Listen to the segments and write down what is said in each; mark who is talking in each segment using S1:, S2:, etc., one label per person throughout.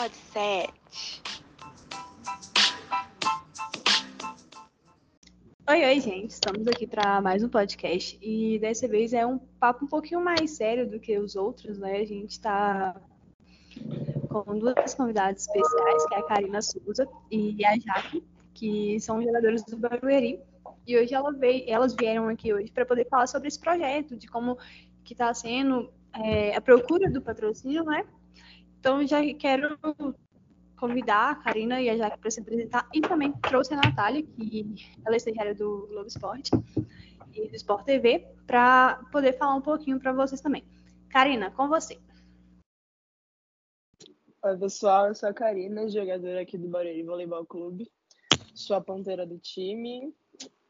S1: Pod 7.
S2: Oi, oi, gente. Estamos aqui para mais um podcast e dessa vez é um papo um pouquinho mais sério do que os outros, né? A gente está com duas convidadas especiais, que é a Karina Souza e a Jaque, que são jogadores do Barueri. E hoje ela veio, elas vieram aqui hoje para poder falar sobre esse projeto, de como que está sendo é, a procura do patrocínio, né? Então já quero convidar a Karina e a Jaque para se apresentar e também trouxe a Natália, que ela é estagiária do Globo Esporte e do Sport TV, para poder falar um pouquinho para vocês também. Karina, com você.
S3: Oi, pessoal, eu sou a Karina, jogadora aqui do Barueri Voleibol Clube. Sou a ponteira do time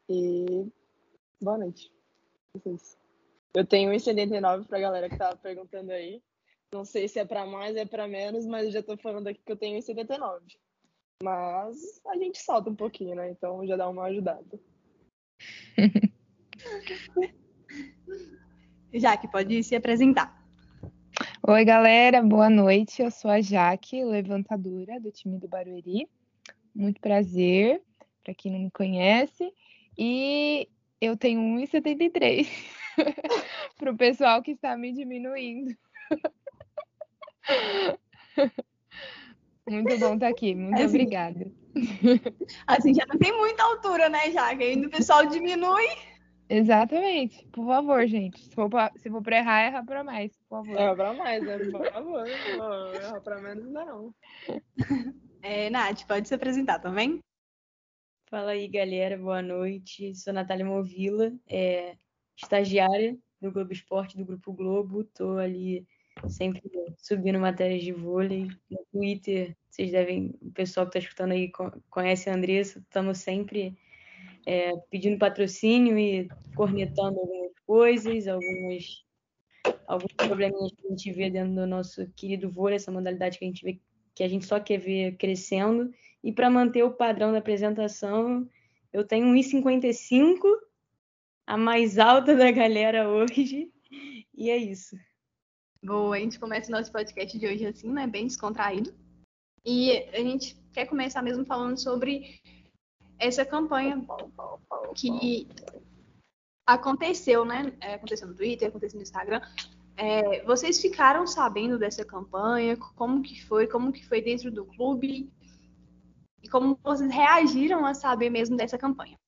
S3: e boa noite. Eu tenho 1,79 para a galera que estava perguntando aí. Não sei se é para mais, é para menos, mas eu já estou falando aqui que eu tenho 1,79. Mas a gente salta um pouquinho, né? Então já dá uma ajudada.
S2: Jaque, pode se apresentar.
S4: Oi, galera, boa noite. Eu sou a Jaque, levantadora do time do Barueri. Muito prazer, para quem não me conhece. E eu tenho 1,73 para o pessoal que está me diminuindo. Muito bom estar tá aqui, muito assim, obrigada.
S2: Assim, já não tem muita altura, né, Jaque? Ainda o pessoal diminui.
S4: Exatamente. Por favor, gente. Se for pra, se for pra errar, erra pra mais, por favor.
S3: Erra pra mais, né? Por favor. erra pra menos, não.
S2: É, Nath, pode se apresentar também?
S5: Fala aí, galera. Boa noite. Sou Natália Movila, é, estagiária do Globo Esporte, do Grupo Globo. Tô ali sempre subindo matérias de vôlei. No Twitter, vocês devem, o pessoal que está escutando aí conhece a Andressa, estamos sempre é, pedindo patrocínio e cornetando algumas coisas, algumas, alguns probleminhas que a gente vê dentro do nosso querido vôlei, essa modalidade que a gente vê que a gente só quer ver crescendo. E para manter o padrão da apresentação, eu tenho 1,55, a mais alta da galera hoje. E é isso.
S2: Boa, a gente começa o nosso podcast de hoje assim, né? Bem descontraído. E a gente quer começar mesmo falando sobre essa campanha que aconteceu, né? É, aconteceu no Twitter, aconteceu no Instagram. É, vocês ficaram sabendo dessa campanha? Como que foi? Como que foi dentro do clube? E como vocês reagiram a saber mesmo dessa campanha?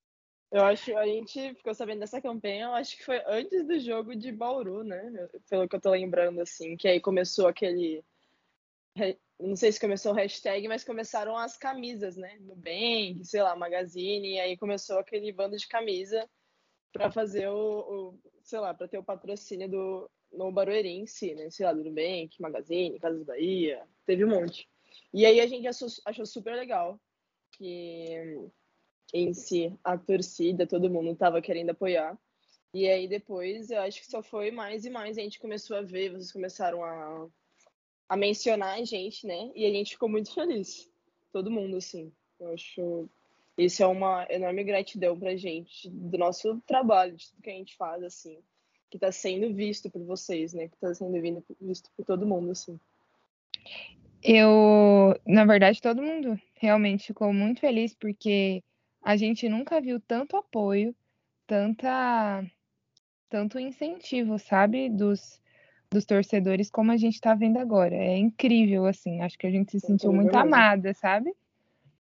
S3: Eu acho a gente ficou sabendo dessa campanha, eu acho que foi antes do jogo de Bauru, né? Pelo que eu tô lembrando, assim, que aí começou aquele. Não sei se começou o hashtag, mas começaram as camisas, né? No Bank, sei lá, Magazine, e aí começou aquele bando de camisa para fazer o, o, sei lá, para ter o patrocínio do no Barueri em si, né? Sei lá, do Nubank, Magazine, Casas Bahia, teve um monte. E aí a gente achou, achou super legal que em si, a torcida, todo mundo estava querendo apoiar. E aí depois, eu acho que só foi mais e mais a gente começou a ver, vocês começaram a, a mencionar a gente, né? E a gente ficou muito feliz. Todo mundo, assim. Eu acho isso é uma enorme gratidão pra gente do nosso trabalho, de tudo que a gente faz, assim, que está sendo visto por vocês, né? Que está sendo visto por todo mundo, assim.
S4: Eu, na verdade, todo mundo realmente ficou muito feliz porque a gente nunca viu tanto apoio, tanta, tanto incentivo, sabe, dos, dos torcedores como a gente está vendo agora. É incrível, assim. Acho que a gente se sentiu muito amada, sabe?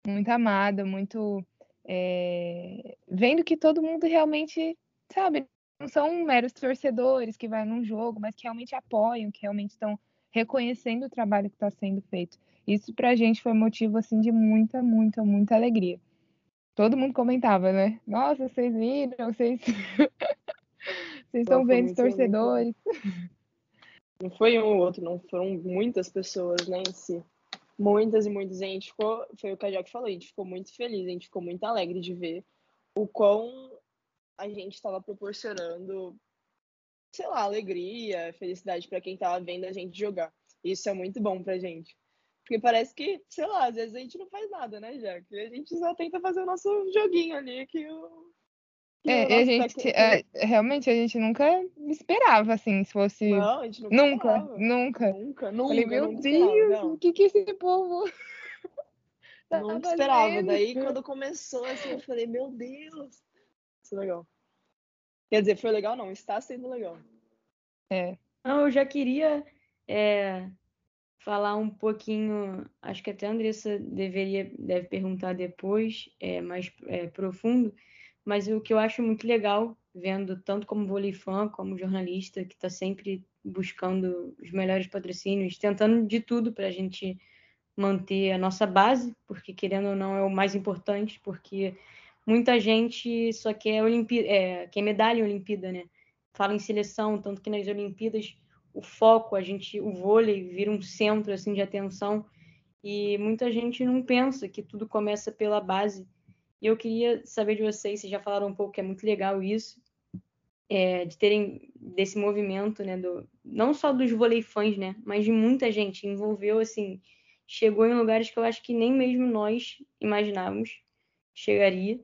S4: Muito amada, muito. É... Vendo que todo mundo realmente, sabe, não são meros torcedores que vai num jogo, mas que realmente apoiam, que realmente estão reconhecendo o trabalho que está sendo feito. Isso para a gente foi motivo assim de muita, muita, muita alegria todo mundo comentava, né? Nossa, vocês viram, vocês. vocês estão vendo os torcedores.
S3: Não foi um ou outro, não. Foram muitas pessoas, né, em si. Muitas e muitas. A gente ficou, foi o que a Jack falou, a gente ficou muito feliz, a gente ficou muito alegre de ver o quão a gente estava proporcionando, sei lá, alegria, felicidade para quem estava vendo a gente jogar. Isso é muito bom pra gente. Porque parece que, sei lá, às vezes a gente não faz nada, né, Jack? A gente só tenta fazer o nosso joguinho ali, que o,
S4: É, a gente, é, realmente, a gente nunca esperava, assim, se fosse.
S3: Não, a gente nunca.
S4: Nunca,
S3: esperava.
S4: nunca.
S3: Nunca, nunca.
S4: Falei, meu
S3: nunca
S4: Deus,
S3: não.
S4: o que que esse povo. tá
S3: Nunca esperava.
S4: fazendo?
S3: Daí, quando começou, assim, eu falei, meu Deus. Isso é legal. Quer dizer, foi legal? Não, está sendo legal.
S4: É.
S5: Não, eu já queria é, falar um pouquinho, acho que até a Andressa deveria, deve perguntar depois, é, mais é, profundo, mas o que eu acho muito legal, vendo tanto como voleifã, como jornalista, que está sempre buscando os melhores patrocínios, tentando de tudo para a gente manter a nossa base, porque querendo ou não é o mais importante, porque muita gente só quer, Olimpí é, quer medalha em Olimpíada, né? Fala em seleção, tanto que nas Olimpíadas o foco, a gente, o vôlei vira um centro assim de atenção e muita gente não pensa que tudo começa pela base. E eu queria saber de vocês, vocês já falaram um pouco que é muito legal isso, é, de terem desse movimento, né, do, não só dos voleifãs, né, mas de muita gente envolveu assim, chegou em lugares que eu acho que nem mesmo nós imaginávamos chegaria.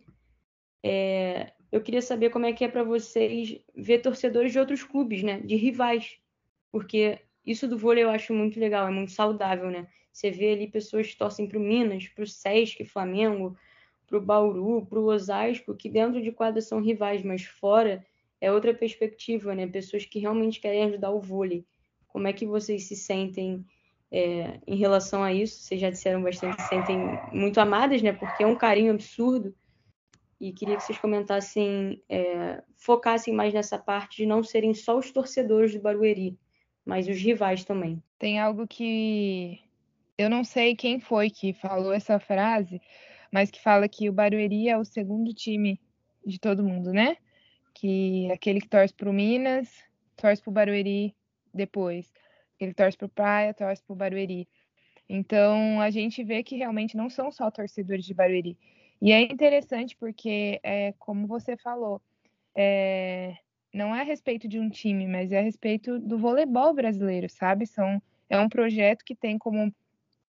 S5: É, eu queria saber como é que é para vocês ver torcedores de outros clubes, né, de rivais, porque isso do vôlei eu acho muito legal, é muito saudável, né? Você vê ali pessoas que torcem para o Minas, para o Sesc, Flamengo, para o Bauru, para o Osasco, que dentro de quadra são rivais, mas fora é outra perspectiva, né? Pessoas que realmente querem ajudar o vôlei. Como é que vocês se sentem é, em relação a isso? Vocês já disseram bastante, se sentem muito amadas, né? Porque é um carinho absurdo. E queria que vocês comentassem, é, focassem mais nessa parte de não serem só os torcedores do Barueri, mas os rivais também.
S4: Tem algo que eu não sei quem foi que falou essa frase, mas que fala que o Barueri é o segundo time de todo mundo, né? Que aquele que torce pro Minas, torce pro Barueri depois. Que torce pro Praia, torce pro Barueri. Então, a gente vê que realmente não são só torcedores de Barueri. E é interessante porque, é, como você falou, é, não é a respeito de um time, mas é a respeito do voleibol brasileiro, sabe? São, é um projeto que tem como,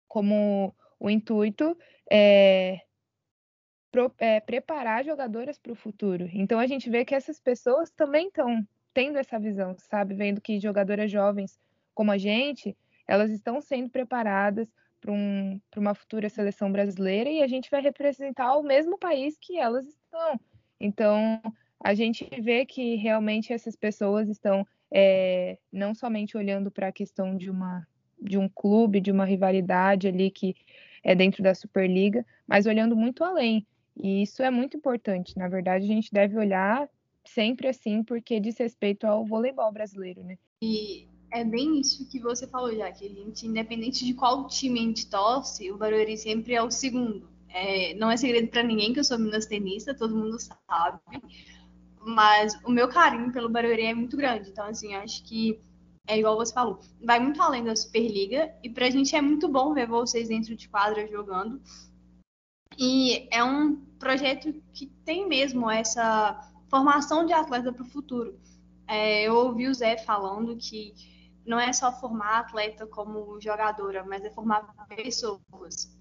S4: como o intuito é, pro, é, preparar jogadoras para o futuro. Então a gente vê que essas pessoas também estão tendo essa visão, sabe? Vendo que jogadoras jovens como a gente, elas estão sendo preparadas para um, uma futura seleção brasileira e a gente vai representar o mesmo país que elas estão. Então, a gente vê que realmente essas pessoas estão é, não somente olhando para a questão de uma de um clube, de uma rivalidade ali que é dentro da Superliga, mas olhando muito além. E isso é muito importante. Na verdade, a gente deve olhar sempre assim, porque diz respeito ao voleibol brasileiro, né?
S2: E é bem isso que você falou, Jaque. independente de qual time a gente torce, o Barueri sempre é o segundo. É, não é segredo para ninguém que eu sou minas tenista, todo mundo sabe. Mas o meu carinho pelo Barueri é muito grande. Então, assim, acho que é igual você falou, vai muito além da Superliga. E pra gente é muito bom ver vocês dentro de quadra jogando. E é um projeto que tem mesmo essa formação de atleta para o futuro. É, eu ouvi o Zé falando que não é só formar atleta como jogadora, mas é formar pessoas.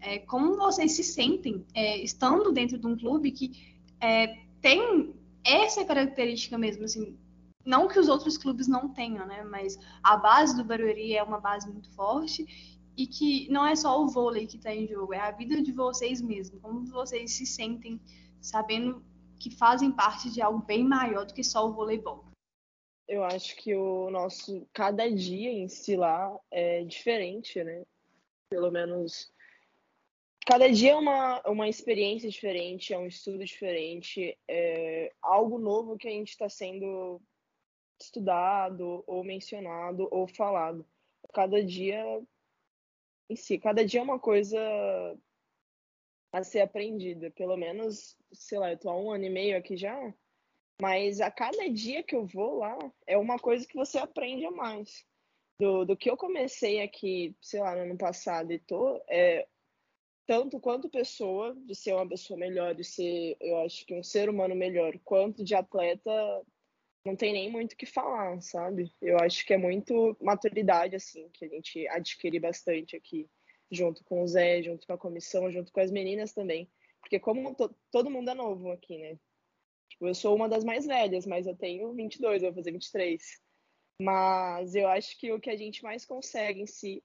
S2: É, como vocês se sentem é, estando dentro de um clube que é, tem essa característica mesmo, assim, não que os outros clubes não tenham, né? Mas a base do Barueri é uma base muito forte e que não é só o vôlei que está em jogo, é a vida de vocês mesmos. Como vocês se sentem sabendo que fazem parte de algo bem maior do que só o voleibol.
S3: Eu acho que o nosso cada dia em si lá é diferente, né? Pelo menos cada dia é uma, uma experiência diferente, é um estudo diferente, é algo novo que a gente está sendo estudado, ou mencionado, ou falado. Cada dia em si, cada dia é uma coisa a ser aprendida. Pelo menos, sei lá, eu tô há um ano e meio aqui já, mas a cada dia que eu vou lá, é uma coisa que você aprende a mais. Do, do que eu comecei aqui, sei lá, no ano passado e tô, é, tanto quanto pessoa, de ser uma pessoa melhor, de ser, eu acho que um ser humano melhor, quanto de atleta, não tem nem muito o que falar, sabe? Eu acho que é muito maturidade, assim, que a gente adquire bastante aqui, junto com o Zé, junto com a comissão, junto com as meninas também. Porque como to todo mundo é novo aqui, né? Tipo, eu sou uma das mais velhas, mas eu tenho 22, eu vou fazer 23. Mas eu acho que o que a gente mais consegue em si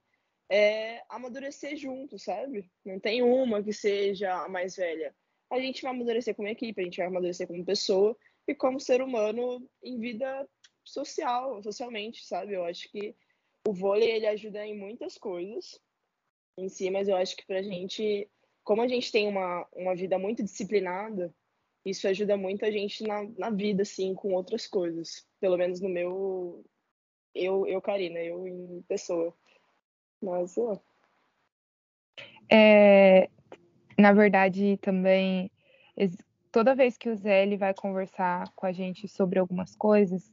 S3: é amadurecer junto, sabe? Não tem uma que seja a mais velha. A gente vai amadurecer como equipe, a gente vai amadurecer como pessoa e como ser humano em vida social, socialmente, sabe? Eu acho que o vôlei ele ajuda em muitas coisas em si, mas eu acho que pra gente, como a gente tem uma, uma vida muito disciplinada, isso ajuda muito a gente na, na vida, assim, com outras coisas. Pelo menos no meu. Eu, eu Karina, eu em pessoa. Mas, ó.
S4: É, na verdade, também, toda vez que o Zé ele vai conversar com a gente sobre algumas coisas,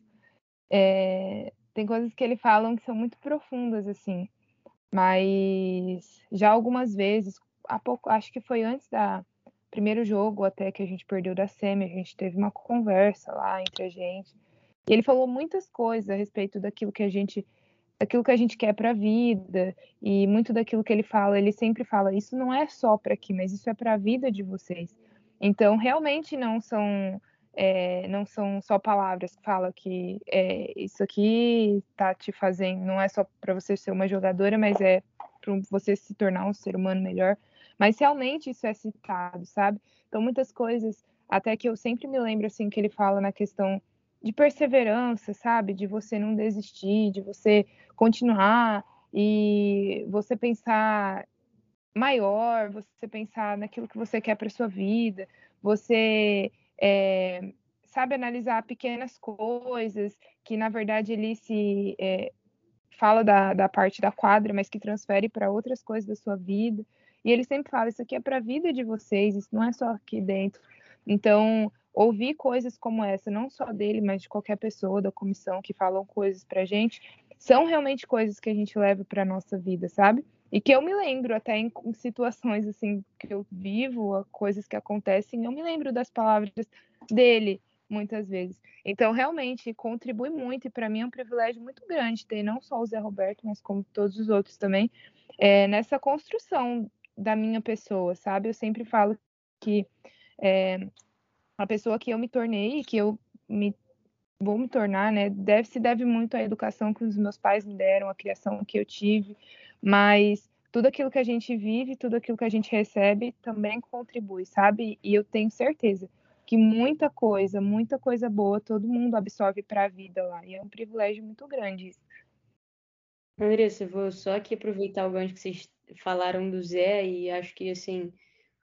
S4: é, tem coisas que ele falam que são muito profundas, assim. Mas já algumas vezes, há pouco, acho que foi antes da primeiro jogo até que a gente perdeu da Semi, a gente teve uma conversa lá entre a gente. E ele falou muitas coisas a respeito daquilo que a gente daquilo que a gente quer para a vida e muito daquilo que ele fala, ele sempre fala, isso não é só para aqui, mas isso é para a vida de vocês. Então, realmente não são é, não são só palavras que falam que é, isso aqui tá te fazendo, não é só para você ser uma jogadora, mas é para você se tornar um ser humano melhor. Mas realmente isso é citado, sabe? Então muitas coisas, até que eu sempre me lembro assim que ele fala na questão de perseverança, sabe? De você não desistir, de você continuar e você pensar maior, você pensar naquilo que você quer para sua vida, você é, sabe analisar pequenas coisas que na verdade ele se é, fala da, da parte da quadra, mas que transfere para outras coisas da sua vida. E ele sempre fala: isso aqui é para a vida de vocês, isso não é só aqui dentro. Então, ouvir coisas como essa, não só dele, mas de qualquer pessoa da comissão que falam coisas para gente, são realmente coisas que a gente leva para nossa vida, sabe? E que eu me lembro até em, situações assim que eu vivo, coisas que acontecem, eu me lembro das palavras dele muitas vezes. Então, realmente contribui muito e para mim é um privilégio muito grande ter não só o Zé Roberto, mas como todos os outros também, é, nessa construção da minha pessoa, sabe? Eu sempre falo que é, a pessoa que eu me tornei, que eu me vou me tornar, né, deve se deve muito à educação que os meus pais me deram, à criação que eu tive, mas tudo aquilo que a gente vive, tudo aquilo que a gente recebe também contribui, sabe? E eu tenho certeza que muita coisa, muita coisa boa, todo mundo absorve para a vida lá. E é um privilégio muito grande isso.
S5: Andressa, eu vou só aqui aproveitar o gancho que vocês falaram do Zé e acho que assim,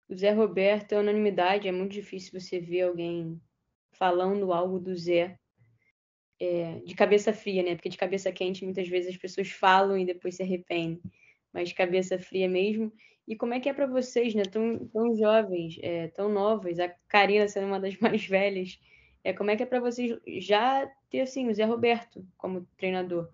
S5: o Zé Roberto é unanimidade, é muito difícil você ver alguém falando algo do Zé é, de cabeça fria, né? Porque de cabeça quente muitas vezes as pessoas falam e depois se arrependem, mas de cabeça fria mesmo. E como é que é para vocês, né? Tão, tão jovens, é, tão novas, a Karina sendo uma das mais velhas, é, como é que é para vocês já ter assim o Zé Roberto como treinador?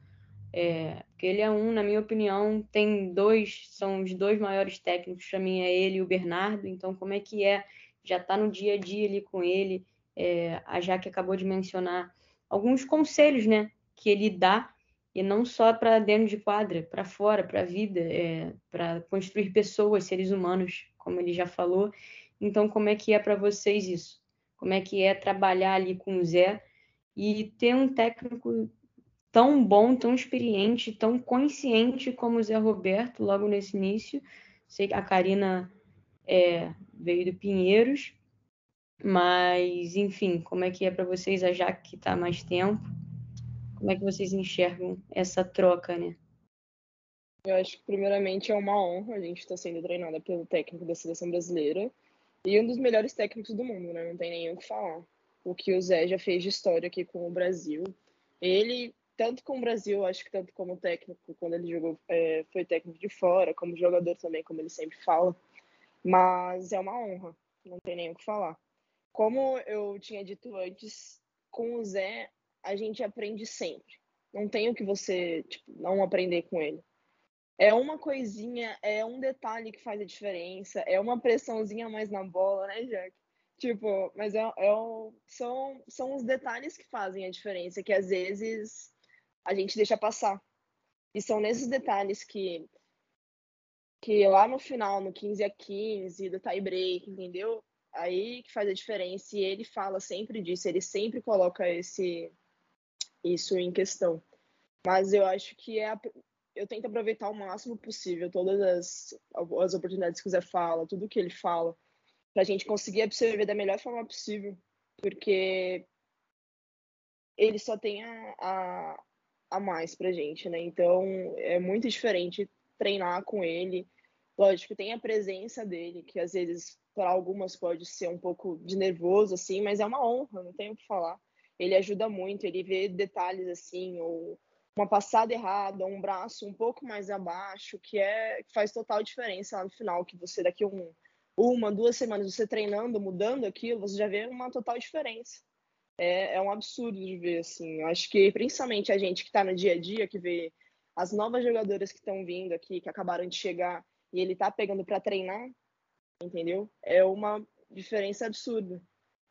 S5: É, porque ele é um, na minha opinião, tem dois, são os dois maiores técnicos para mim, é ele e o Bernardo. Então, como é que é já estar tá no dia a dia ali com ele? É, a Jaque acabou de mencionar alguns conselhos, né, que ele dá e não só para dentro de quadra, para fora, para a vida, é, para construir pessoas, seres humanos, como ele já falou. Então, como é que é para vocês isso? Como é que é trabalhar ali com o Zé e ter um técnico tão bom, tão experiente, tão consciente como o Zé Roberto, logo nesse início. Sei que a Karina é, veio do Pinheiros, mas, enfim, como é que é para vocês, a Jaque que está mais tempo? Como é que vocês enxergam essa troca, né?
S3: Eu acho que, primeiramente, é uma honra a gente estar tá sendo treinada pelo técnico da seleção brasileira e um dos melhores técnicos do mundo, né? Não tem nem o que falar. O que o Zé já fez de história aqui com o Brasil. Ele, tanto com o Brasil, acho que tanto como técnico, quando ele jogou, é, foi técnico de fora, como jogador também, como ele sempre fala. Mas é uma honra, não tem nem o que falar como eu tinha dito antes, com o Zé a gente aprende sempre. Não tem o que você tipo, não aprender com ele. É uma coisinha, é um detalhe que faz a diferença, é uma pressãozinha mais na bola, né, Jack? Tipo, mas é, é são, são os detalhes que fazem a diferença, que às vezes a gente deixa passar. E são nesses detalhes que, que lá no final, no 15 a 15, do tie break, entendeu? Aí que faz a diferença e ele fala sempre disso, ele sempre coloca esse isso em questão. Mas eu acho que é a, eu tento aproveitar o máximo possível todas as, as oportunidades que o Zé fala, tudo que ele fala, para a gente conseguir absorver da melhor forma possível, porque ele só tem a, a, a mais pra gente, né? Então é muito diferente treinar com ele. Lógico, tem a presença dele, que às vezes para algumas pode ser um pouco de nervoso, assim, mas é uma honra, não tenho o que falar. Ele ajuda muito, ele vê detalhes assim, ou uma passada errada, um braço um pouco mais abaixo, que é que faz total diferença lá no final, que você daqui um uma, duas semanas você treinando, mudando aquilo, você já vê uma total diferença. É, é um absurdo de ver, assim. Eu acho que principalmente a gente que está no dia a dia, que vê as novas jogadoras que estão vindo aqui, que acabaram de chegar, e ele tá pegando para treinar, entendeu? É uma diferença absurda.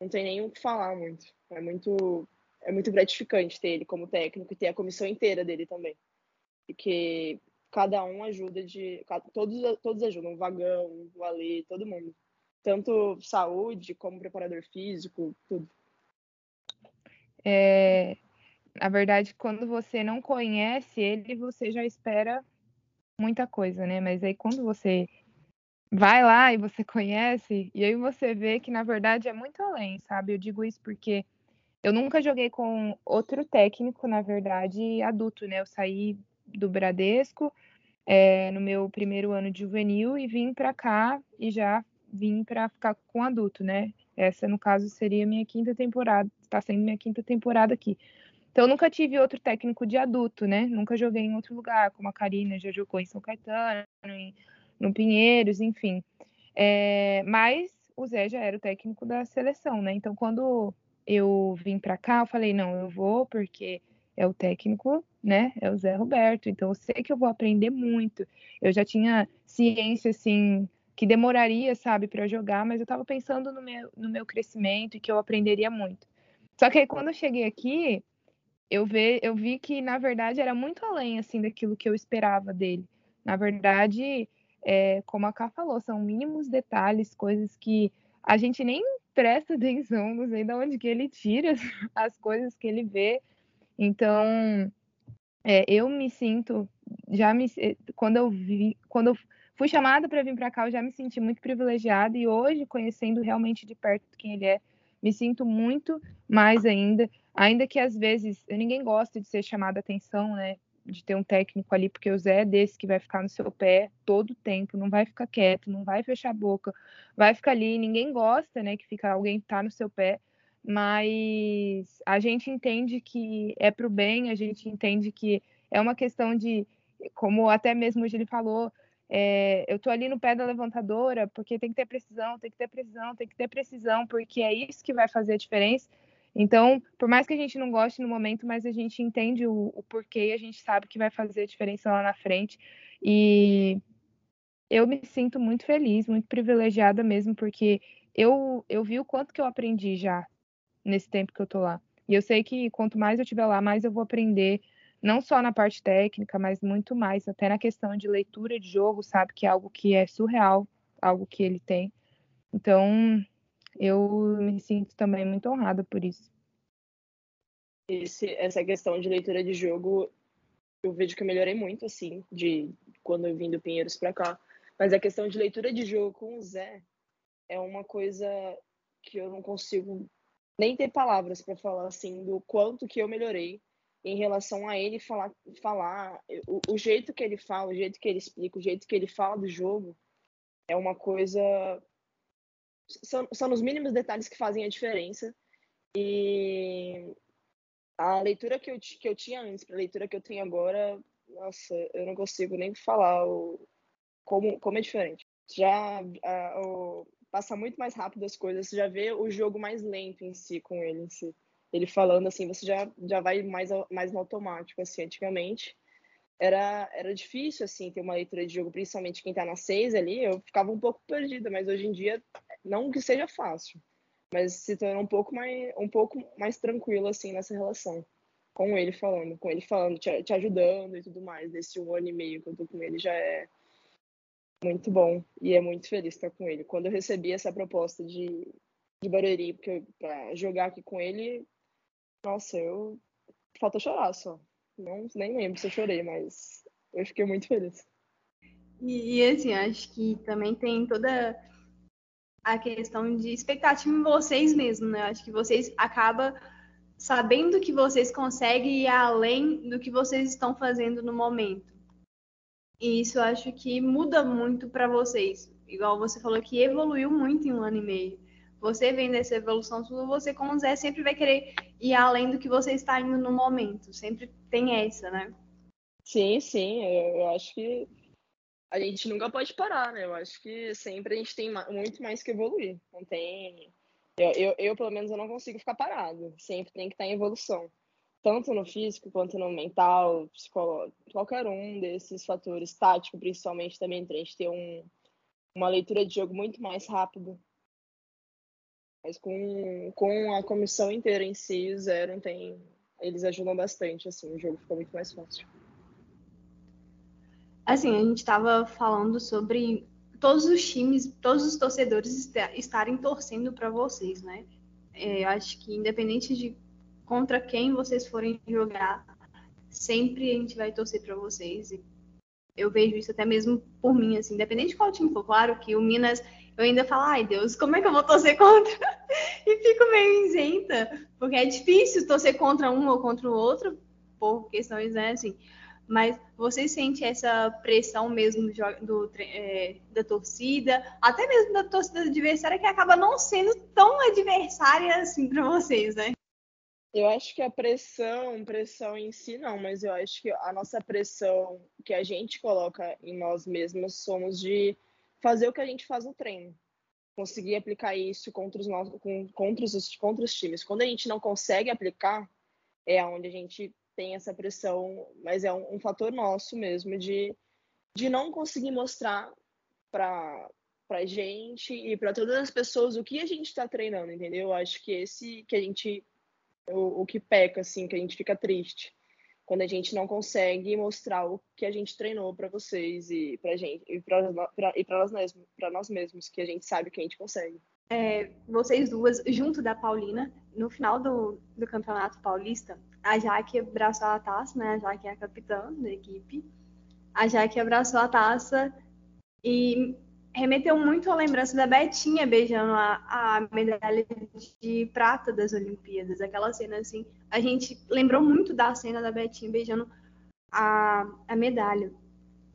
S3: Não tem nem o que falar muito. É muito é muito gratificante ter ele como técnico e ter a comissão inteira dele também. Porque cada um ajuda de. Todos, todos ajudam, o Vagão, o Ale, todo mundo. Tanto saúde como preparador físico, tudo.
S4: É, na verdade, quando você não conhece ele, você já espera muita coisa, né? Mas aí quando você vai lá e você conhece, e aí você vê que na verdade é muito além, sabe? Eu digo isso porque eu nunca joguei com outro técnico, na verdade, adulto, né? Eu saí do Bradesco é, no meu primeiro ano de juvenil e vim para cá e já vim para ficar com adulto, né? Essa, no caso, seria minha quinta temporada, está sendo minha quinta temporada aqui. Então, eu nunca tive outro técnico de adulto, né? Nunca joguei em outro lugar, como a Karina já jogou em São Caetano, em, no Pinheiros, enfim. É, mas o Zé já era o técnico da seleção, né? Então, quando eu vim para cá, eu falei, não, eu vou porque é o técnico, né? É o Zé Roberto. Então eu sei que eu vou aprender muito. Eu já tinha ciência assim que demoraria, sabe, para jogar, mas eu estava pensando no meu, no meu crescimento e que eu aprenderia muito. Só que aí quando eu cheguei aqui, eu, ve, eu vi que na verdade era muito além assim daquilo que eu esperava dele. Na verdade, é, como a Ká falou, são mínimos detalhes, coisas que a gente nem presta atenção, não sei de onde que ele tira as coisas que ele vê então, é, eu me sinto, já me, eh, quando eu vi, quando eu fui chamada para vir para cá, eu já me senti muito privilegiada e hoje, conhecendo realmente de perto quem ele é, me sinto muito mais ainda, ainda que às vezes ninguém gosta de ser chamada atenção, né? De ter um técnico ali, porque o Zé é desse que vai ficar no seu pé todo o tempo, não vai ficar quieto, não vai fechar a boca, vai ficar ali, ninguém gosta, né? Que fica alguém tá no seu pé, mas a gente entende que é para o bem, a gente entende que é uma questão de, como até mesmo hoje ele falou, é, eu estou ali no pé da levantadora porque tem que ter precisão, tem que ter precisão, tem que ter precisão, porque é isso que vai fazer a diferença. Então, por mais que a gente não goste no momento, mas a gente entende o, o porquê, a gente sabe que vai fazer a diferença lá na frente. E eu me sinto muito feliz, muito privilegiada mesmo, porque eu, eu vi o quanto que eu aprendi já nesse tempo que eu tô lá. E eu sei que quanto mais eu estiver lá, mais eu vou aprender, não só na parte técnica, mas muito mais, até na questão de leitura de jogo, sabe? Que é algo que é surreal, algo que ele tem. Então, eu me sinto também muito honrada por isso.
S3: Esse, essa questão de leitura de jogo, eu vejo que eu melhorei muito, assim, de quando eu vim do Pinheiros para cá. Mas a questão de leitura de jogo com o Zé é uma coisa que eu não consigo nem ter palavras para falar assim do quanto que eu melhorei em relação a ele falar, falar o, o, jeito que ele fala, o jeito que ele explica, o jeito que ele fala do jogo é uma coisa são, são os mínimos detalhes que fazem a diferença e a leitura que eu, que eu tinha antes para a leitura que eu tenho agora, nossa, eu não consigo nem falar o, como, como é diferente. Já a, o, passa muito mais rápido as coisas, você já vê o jogo mais lento em si com ele em si. Ele falando assim, você já, já vai mais, mais no automático, assim, antigamente era, era difícil, assim, ter uma leitura de jogo, principalmente quem tá na seis ali, eu ficava um pouco perdida, mas hoje em dia, não que seja fácil, mas se torna um pouco mais, um pouco mais tranquilo, assim, nessa relação, com ele falando, com ele falando, te, te ajudando e tudo mais, desse um ano e meio que eu tô com ele, já é, muito bom e é muito feliz estar com ele. Quando eu recebi essa proposta de, de Barueri para jogar aqui com ele, nossa, eu falta chorar só. Não, nem lembro se eu chorei, mas eu fiquei muito feliz.
S2: E, e assim, acho que também tem toda a questão de expectativa em vocês mesmos, né? Acho que vocês acabam sabendo que vocês conseguem ir além do que vocês estão fazendo no momento. E isso eu acho que muda muito para vocês. Igual você falou que evoluiu muito em um ano e meio. Você vendo essa evolução sua, você com o Zé sempre vai querer ir além do que você está indo no momento. Sempre tem essa, né?
S3: Sim, sim. Eu, eu acho que a gente nunca pode parar, né? Eu acho que sempre a gente tem muito mais que evoluir. Não tem. Eu, eu, eu, pelo menos, eu não consigo ficar parado. Sempre tem que estar em evolução. Tanto no físico quanto no mental, psicológico, qualquer um desses fatores, tático principalmente, também a gente ter um, uma leitura de jogo muito mais rápida. Mas com, com a comissão inteira em si, Zero tem. Eles ajudam bastante, assim, o jogo fica muito mais fácil.
S2: Assim, a gente estava falando sobre todos os times, todos os torcedores estarem torcendo para vocês, né? É, acho que independente de contra quem vocês forem jogar, sempre a gente vai torcer para vocês. E eu vejo isso até mesmo por mim, assim, independente de qual time for. Claro que o Minas, eu ainda falo, ai Deus, como é que eu vou torcer contra? e fico meio isenta, porque é difícil torcer contra um ou contra o outro, por questões, né, assim mas você sente essa pressão mesmo do, do é, da torcida, até mesmo da torcida adversária, que acaba não sendo tão adversária assim para vocês, né?
S3: Eu acho que a pressão, pressão em si não, mas eu acho que a nossa pressão que a gente coloca em nós mesmos somos de fazer o que a gente faz no treino. Conseguir aplicar isso contra os, nossos, contra os, contra os times. Quando a gente não consegue aplicar, é onde a gente tem essa pressão, mas é um, um fator nosso mesmo de, de não conseguir mostrar para para gente e para todas as pessoas o que a gente está treinando, entendeu? Acho que esse que a gente o, o que peca assim, que a gente fica triste quando a gente não consegue mostrar o que a gente treinou para vocês e para gente e para nós mesmos, para nós mesmos que a gente sabe que a gente consegue.
S2: É, vocês duas junto da Paulina no final do, do campeonato paulista a Jaque abraçou a taça, né? A Jaque é a capitã da equipe. A Jaque abraçou a taça e remeteu muito à lembrança da Betinha beijando a, a medalha de prata das Olimpíadas. Aquela cena assim, a gente lembrou muito da cena da Betinha beijando a, a medalha.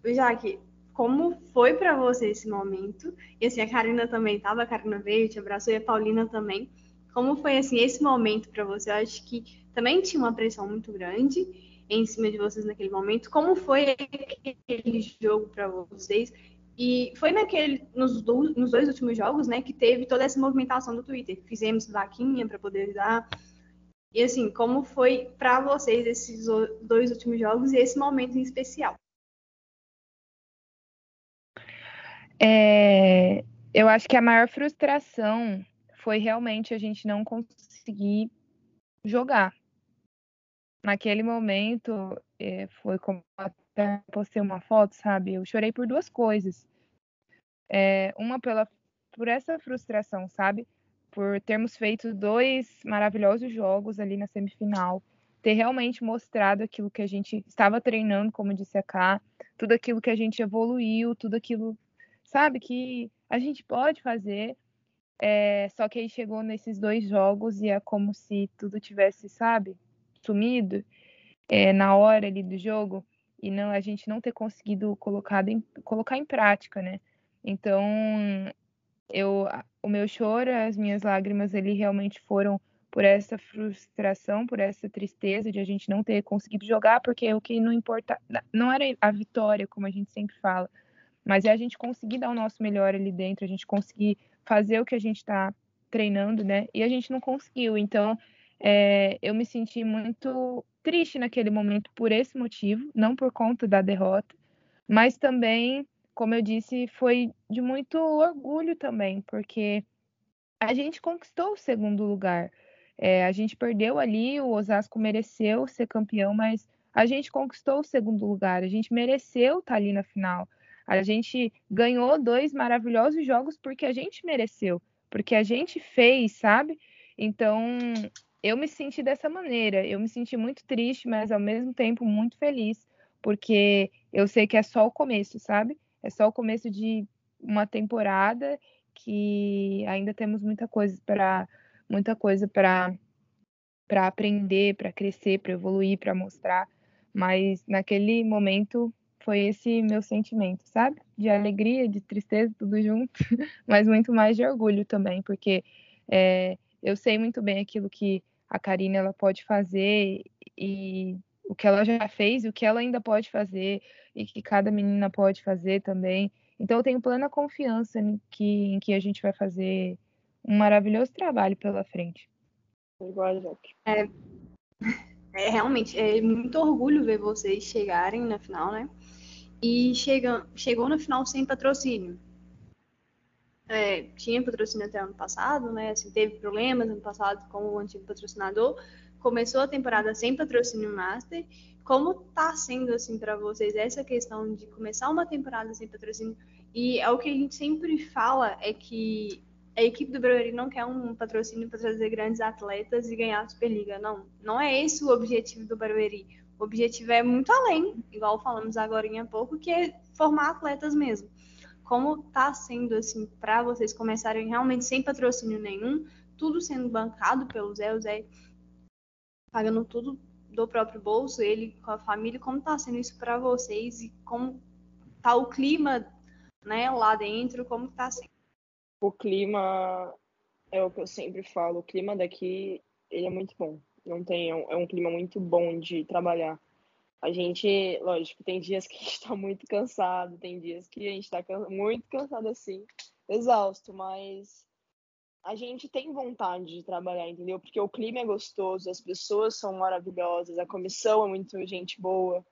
S2: Jaque, como foi para você esse momento? E assim, a Karina também tava, a Karina veio, te abraçou e a Paulina também. Como foi assim esse momento para você? Eu acho que também tinha uma pressão muito grande em cima de vocês naquele momento. Como foi aquele jogo para vocês? E foi naquele, nos, do, nos dois últimos jogos, né, que teve toda essa movimentação do Twitter. Fizemos vaquinha para poder dar. E assim, como foi para vocês esses dois últimos jogos e esse momento em especial?
S4: É, eu acho que a maior frustração foi realmente a gente não conseguir jogar naquele momento, é, foi como até postei uma foto, sabe? Eu chorei por duas coisas. É, uma pela por essa frustração, sabe? Por termos feito dois maravilhosos jogos ali na semifinal, ter realmente mostrado aquilo que a gente estava treinando, como disse a Ká, tudo aquilo que a gente evoluiu, tudo aquilo, sabe, que a gente pode fazer. É, só que aí chegou nesses dois jogos e é como se tudo tivesse, sabe, sumido é, na hora ali do jogo e não a gente não ter conseguido colocar em, colocar em prática, né? Então, eu, o meu choro, as minhas lágrimas, ele realmente foram por essa frustração, por essa tristeza de a gente não ter conseguido jogar, porque o que não importa, não era a vitória, como a gente sempre fala, mas é a gente conseguir dar o nosso melhor ali dentro, a gente conseguir fazer o que a gente está treinando, né? E a gente não conseguiu. Então, é, eu me senti muito triste naquele momento por esse motivo, não por conta da derrota, mas também, como eu disse, foi de muito orgulho também, porque a gente conquistou o segundo lugar. É, a gente perdeu ali, o Osasco mereceu ser campeão, mas a gente conquistou o segundo lugar, a gente mereceu estar ali na final. A gente ganhou dois maravilhosos jogos porque a gente mereceu, porque a gente fez, sabe? Então, eu me senti dessa maneira. Eu me senti muito triste, mas ao mesmo tempo muito feliz, porque eu sei que é só o começo, sabe? É só o começo de uma temporada que ainda temos muita coisa para muita coisa para para aprender, para crescer, para evoluir, para mostrar. Mas naquele momento foi esse meu sentimento, sabe? De alegria, de tristeza, tudo junto, mas muito mais de orgulho também, porque é, eu sei muito bem aquilo que a Karina ela pode fazer e o que ela já fez, o que ela ainda pode fazer e que cada menina pode fazer também. Então eu tenho plena confiança em que, em que a gente vai fazer um maravilhoso trabalho pela frente.
S2: É, é realmente é muito orgulho ver vocês chegarem na final, né? E chega, chegou na final sem patrocínio. É, tinha patrocínio até ano passado, né? Assim, teve problemas ano passado com o antigo patrocinador. Começou a temporada sem patrocínio master. Como tá sendo assim para vocês essa questão de começar uma temporada sem patrocínio? E é o que a gente sempre fala é que a equipe do Barueri não quer um patrocínio para trazer grandes atletas e ganhar a Superliga. Não, não é esse o objetivo do Barueri. O objetivo é muito além, igual falamos agora em pouco, que é formar atletas mesmo. Como está sendo assim para vocês começarem realmente sem patrocínio nenhum, tudo sendo bancado pelo Zé, o Zé pagando tudo do próprio bolso, ele com a família, como está sendo isso para vocês e como está o clima, né, lá dentro, como está sendo?
S3: o clima é o que eu sempre falo, o clima daqui ele é muito bom. Não tem, é um, é um clima muito bom de trabalhar. A gente, lógico, tem dias que a gente está muito cansado, tem dias que a gente está muito cansado assim, exausto, mas a gente tem vontade de trabalhar, entendeu? Porque o clima é gostoso, as pessoas são maravilhosas, a comissão é muito gente boa.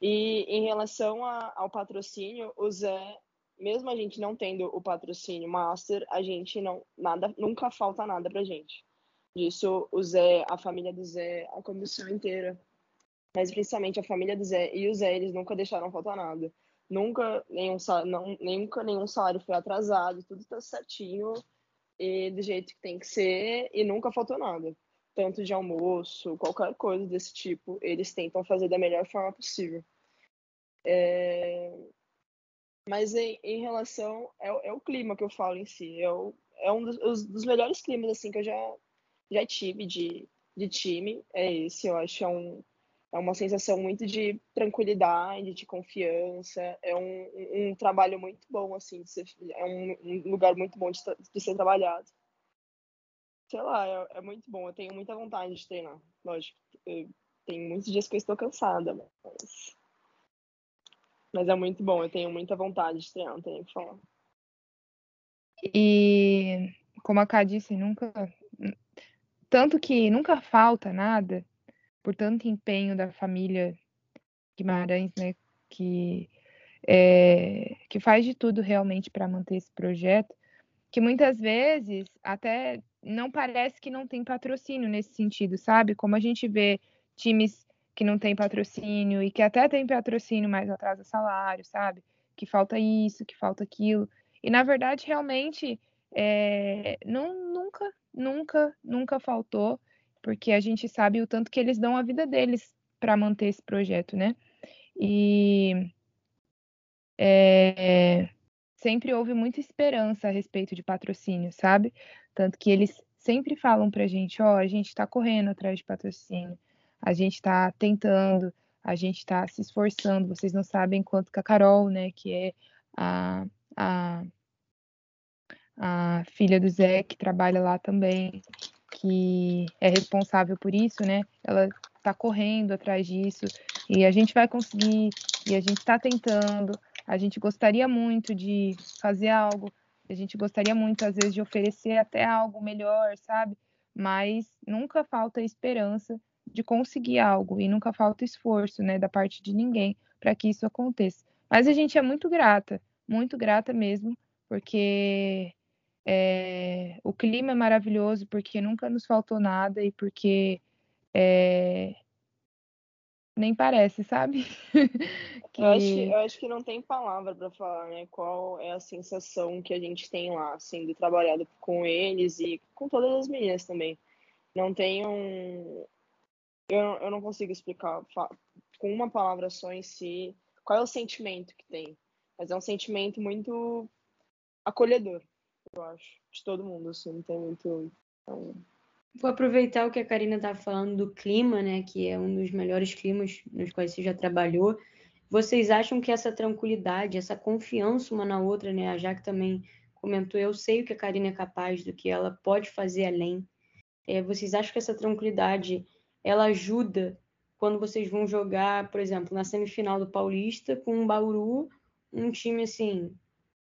S3: E em relação a, ao patrocínio, o Zé mesmo a gente não tendo o patrocínio master, a gente não nada nunca falta nada pra gente. Disso o Zé, a família do Zé, a comissão inteira, mas principalmente a família do Zé e o Zé, eles nunca deixaram faltar nada. Nunca nenhum salário, não, nunca nenhum salário foi atrasado, tudo tá certinho e do jeito que tem que ser e nunca faltou nada. Tanto de almoço, qualquer coisa desse tipo, eles tentam fazer da melhor forma possível. É, mas em, em relação. É, é, o clima que eu falo em si. É, o, é um dos, dos, melhores climas assim, que eu já, já tive de, de time. É esse, eu acho. É, um, é uma sensação muito de tranquilidade, de confiança. É um, um trabalho muito bom, assim. Ser, é um, um, lugar muito bom de, de ser trabalhado. Sei lá, é, é, muito bom. Eu tenho muita vontade de treinar. Lógico. tem muitos dias que eu estou cansada, mas mas é muito bom, eu tenho muita vontade de treinar, não tenho que falar.
S4: E como a Ká disse, nunca. Tanto que nunca falta nada, por tanto empenho da família Guimarães, né? Que, é, que faz de tudo realmente para manter esse projeto, que muitas vezes até não parece que não tem patrocínio nesse sentido, sabe? Como a gente vê times que não tem patrocínio e que até tem patrocínio, mas atrasa salário, sabe? Que falta isso, que falta aquilo. E na verdade, realmente, é, não, nunca, nunca, nunca faltou, porque a gente sabe o tanto que eles dão a vida deles para manter esse projeto, né? E é, sempre houve muita esperança a respeito de patrocínio, sabe? Tanto que eles sempre falam pra gente, ó, oh, a gente está correndo atrás de patrocínio a gente está tentando, a gente está se esforçando. Vocês não sabem quanto que a Carol, né, que é a, a, a filha do Zé, que trabalha lá também, que é responsável por isso, né? Ela está correndo atrás disso e a gente vai conseguir e a gente está tentando. A gente gostaria muito de fazer algo, a gente gostaria muito, às vezes, de oferecer até algo melhor, sabe? Mas nunca falta esperança de conseguir algo e nunca falta esforço, né, da parte de ninguém para que isso aconteça. Mas a gente é muito grata, muito grata mesmo, porque é, o clima é maravilhoso, porque nunca nos faltou nada e porque é, nem parece, sabe?
S3: que... eu, acho, eu acho que não tem palavra para falar, né? Qual é a sensação que a gente tem lá, sendo trabalhado com eles e com todas as meninas também. Não tem um. Eu, eu não consigo explicar com uma palavra só em si qual é o sentimento que tem. Mas é um sentimento muito acolhedor, eu acho, de todo mundo, assim, não tem muito. Então...
S5: Vou aproveitar o que a Karina estava falando do clima, né, que é um dos melhores climas nos quais você já trabalhou. Vocês acham que essa tranquilidade, essa confiança uma na outra, né, a Jaque também comentou, eu sei o que a Karina é capaz, do que ela pode fazer além. É, vocês acham que essa tranquilidade, ela ajuda quando vocês vão jogar, por exemplo, na semifinal do Paulista com o Bauru, um time assim,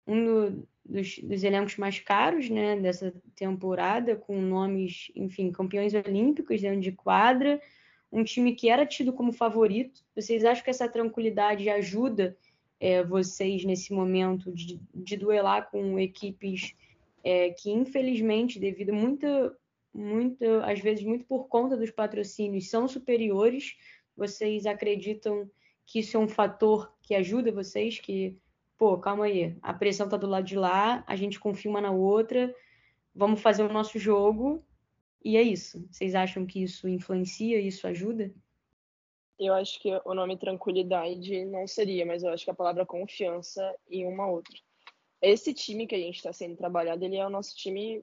S5: um do, dos, dos, elencos mais caros né, dessa temporada, com nomes, enfim, campeões olímpicos dentro de quadra, um time que era tido como favorito. Vocês acham que essa tranquilidade ajuda é, vocês nesse momento de, de duelar com equipes é, que, infelizmente, devido muita, muito, às vezes, muito por conta dos patrocínios, são superiores? Vocês acreditam que isso é um fator que ajuda vocês, que pô, calma aí, a pressão tá do lado de lá, a gente confia uma na outra, vamos fazer o nosso jogo e é isso. Vocês acham que isso influencia, isso ajuda?
S3: Eu acho que o nome tranquilidade não seria, mas eu acho que a palavra confiança em uma outra. Esse time que a gente está sendo trabalhado, ele é o nosso time,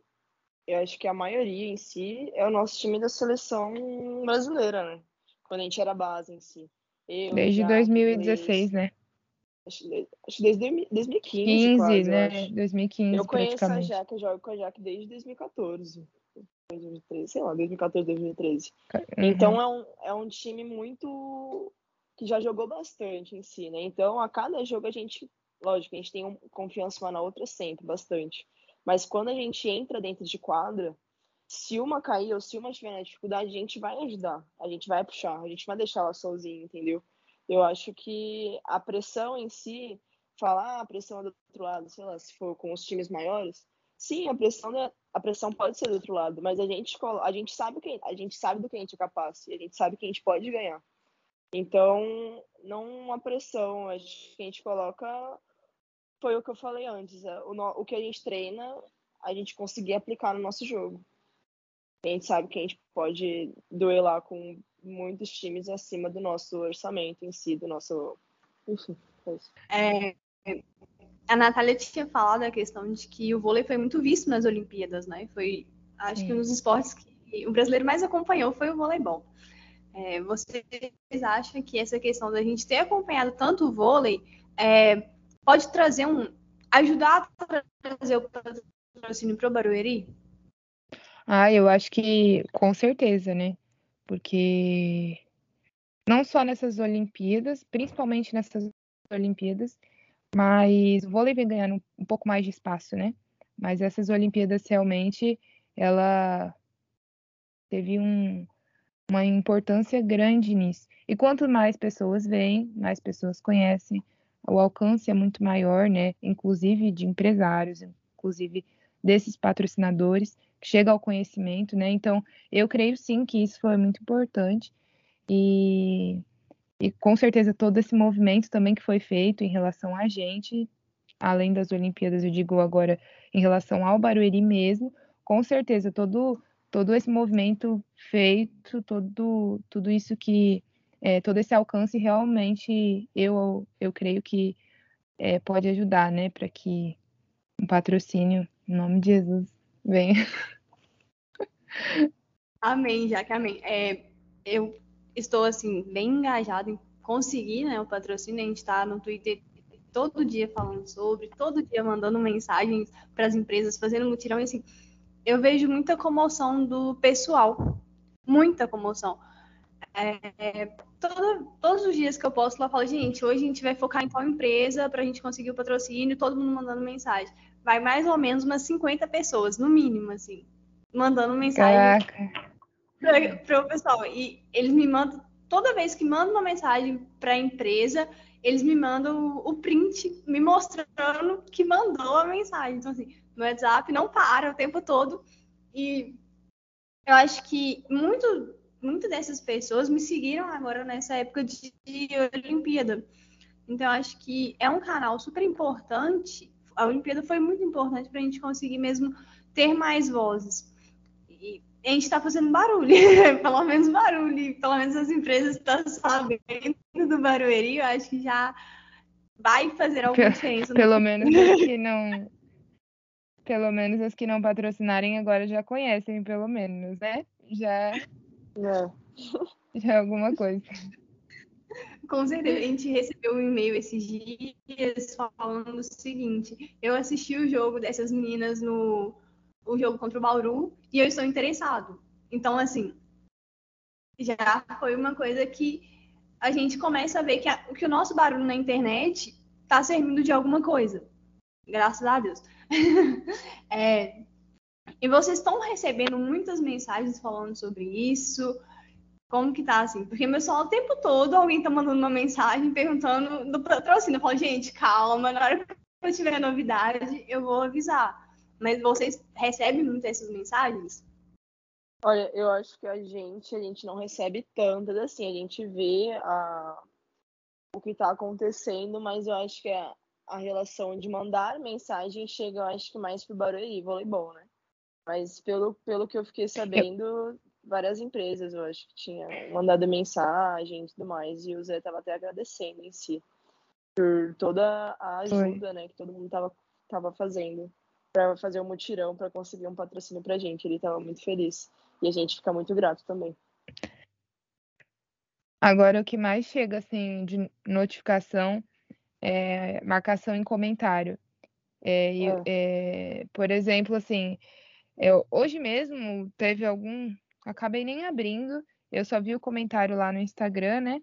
S3: eu acho que a maioria em si é o nosso time da seleção brasileira, né? Quando a gente era base em si.
S4: Eu, Desde já, 2016, né?
S3: Acho, acho desde 2015. 15, quase,
S4: né? 2015.
S3: Eu conheço a Jaque, eu jogo com a Jaque desde 2014. 2013, sei lá, 2014, 2013. Uhum. Então é um, é um time muito. que já jogou bastante em si, né? Então a cada jogo a gente. Lógico, a gente tem um, confiança uma na outra sempre, bastante. Mas quando a gente entra dentro de quadra, se uma cair ou se uma tiver na dificuldade, a gente vai ajudar, a gente vai puxar, a gente vai deixar ela sozinha, entendeu? Eu acho que a pressão em si, falar a pressão do outro lado, sei lá, se for com os times maiores, sim, a pressão a pressão pode ser do outro lado, mas a gente a gente sabe que a gente sabe do que a gente é capaz, e a gente sabe que a gente pode ganhar. Então, não uma pressão, a gente, que a gente coloca foi o que eu falei antes, é, o, o que a gente treina, a gente conseguir aplicar no nosso jogo. A gente sabe que a gente pode duelar com muitos times acima do nosso orçamento em si, do nosso. Enfim,
S2: é isso. É, a Natália tinha falado a questão de que o vôlei foi muito visto nas Olimpíadas, né? Foi, acho Sim. que um dos esportes que o brasileiro mais acompanhou foi o voleibol. É, vocês acham que essa questão da gente ter acompanhado tanto o vôlei é, pode trazer um. ajudar a trazer o patrocínio para o Barueri?
S4: Ah, eu acho que com certeza, né? Porque não só nessas Olimpíadas, principalmente nessas Olimpíadas, mas o vôlei vem ganhando um pouco mais de espaço, né? Mas essas Olimpíadas realmente ela teve um, uma importância grande nisso. E quanto mais pessoas vêm, mais pessoas conhecem, o alcance é muito maior, né? Inclusive de empresários, inclusive desses patrocinadores chega ao conhecimento, né? Então, eu creio sim que isso foi muito importante e, e com certeza todo esse movimento também que foi feito em relação a gente, além das Olimpíadas, eu digo agora em relação ao Barueri mesmo, com certeza todo todo esse movimento feito, todo tudo isso que é, todo esse alcance realmente eu eu creio que é, pode ajudar, né, para que um patrocínio, em nome de Jesus, venha.
S2: Amém, já que amém. É, eu estou assim bem engajada em conseguir né, o patrocínio. A gente está no Twitter todo dia falando sobre, todo dia mandando mensagens para as empresas, fazendo mutirão. E assim, eu vejo muita comoção do pessoal, muita comoção. É, todo, todos os dias que eu posto lá, eu falo, gente, hoje a gente vai focar em tal empresa para a gente conseguir o patrocínio, todo mundo mandando mensagem. Vai mais ou menos umas 50 pessoas, no mínimo, assim mandando mensagem para o pessoal. E eles me mandam, toda vez que mandam uma mensagem para a empresa, eles me mandam o print me mostrando que mandou a mensagem. Então, assim, no WhatsApp não para o tempo todo. E eu acho que muito muitas dessas pessoas me seguiram agora nessa época de, de Olimpíada. Então, acho que é um canal super importante. A Olimpíada foi muito importante para a gente conseguir mesmo ter mais vozes. E a gente está fazendo barulho, pelo menos barulho, pelo menos as empresas estão sabendo do Barueri, eu acho que já vai fazer alguma diferença.
S4: Pelo menos as que não. Pelo menos as que não patrocinarem agora já conhecem, pelo menos, né? Já. É. Já é alguma coisa.
S2: Com certeza, a gente recebeu um e-mail esses dias falando o seguinte: eu assisti o jogo dessas meninas no o jogo contra o Bauru e eu estou interessado. Então, assim, já foi uma coisa que a gente começa a ver que, a, que o nosso barulho na internet está servindo de alguma coisa. Graças a Deus. é, e vocês estão recebendo muitas mensagens falando sobre isso. Como que tá assim? Porque meu celular o tempo todo alguém tá mandando uma mensagem perguntando do patrocínio. Eu falo, gente, calma, na hora que eu tiver novidade, eu vou avisar. Mas vocês recebem muitas essas mensagens?
S3: Olha, eu acho que a gente, a gente não recebe tantas assim, a gente vê a, o que está acontecendo, mas eu acho que a, a relação de mandar mensagem chega, eu acho que mais pro Barueri, voleibol, né? Mas pelo, pelo que eu fiquei sabendo, várias empresas, eu acho que tinha mandado mensagem e tudo mais, e o Zé tava até agradecendo em si por toda a ajuda, né, que todo mundo tava, tava fazendo para fazer um mutirão para conseguir um patrocínio para a gente. Ele estava muito feliz e a gente fica muito grato também.
S4: Agora o que mais chega assim de notificação é marcação em comentário. É, é. É, por exemplo, assim, eu, hoje mesmo teve algum, acabei nem abrindo, eu só vi o comentário lá no Instagram, né?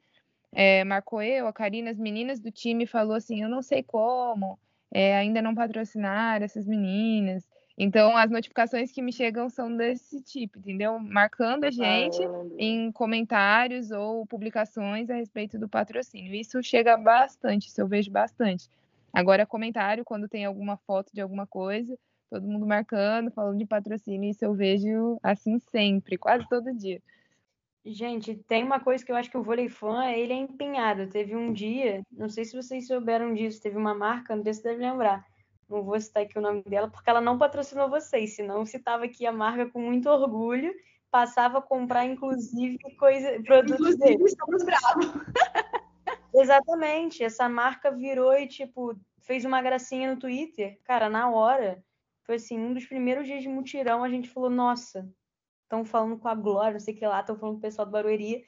S4: É, marcou eu, a Karina, as meninas do time falou assim, eu não sei como, é, ainda não patrocinaram essas meninas. Então, as notificações que me chegam são desse tipo, entendeu? Marcando a gente ah, em comentários ou publicações a respeito do patrocínio. Isso chega bastante, isso eu vejo bastante. Agora, comentário, quando tem alguma foto de alguma coisa, todo mundo marcando, falando de patrocínio, isso eu vejo assim sempre, quase todo dia.
S5: Gente, tem uma coisa que eu acho que o vôlei fã, ele é empenhado. Teve um dia, não sei se vocês souberam disso, teve uma marca, não sei se deve lembrar. Não vou citar aqui o nome dela, porque ela não patrocinou vocês, senão citava aqui a marca com muito orgulho, passava a comprar, inclusive, coisa, produtos
S2: inclusive, estamos bravos.
S5: Exatamente, essa marca virou e, tipo, fez uma gracinha no Twitter. Cara, na hora, foi assim, um dos primeiros dias de mutirão, a gente falou, nossa, estão falando com a Glória, não sei o que lá, estão falando com o pessoal do Barueri.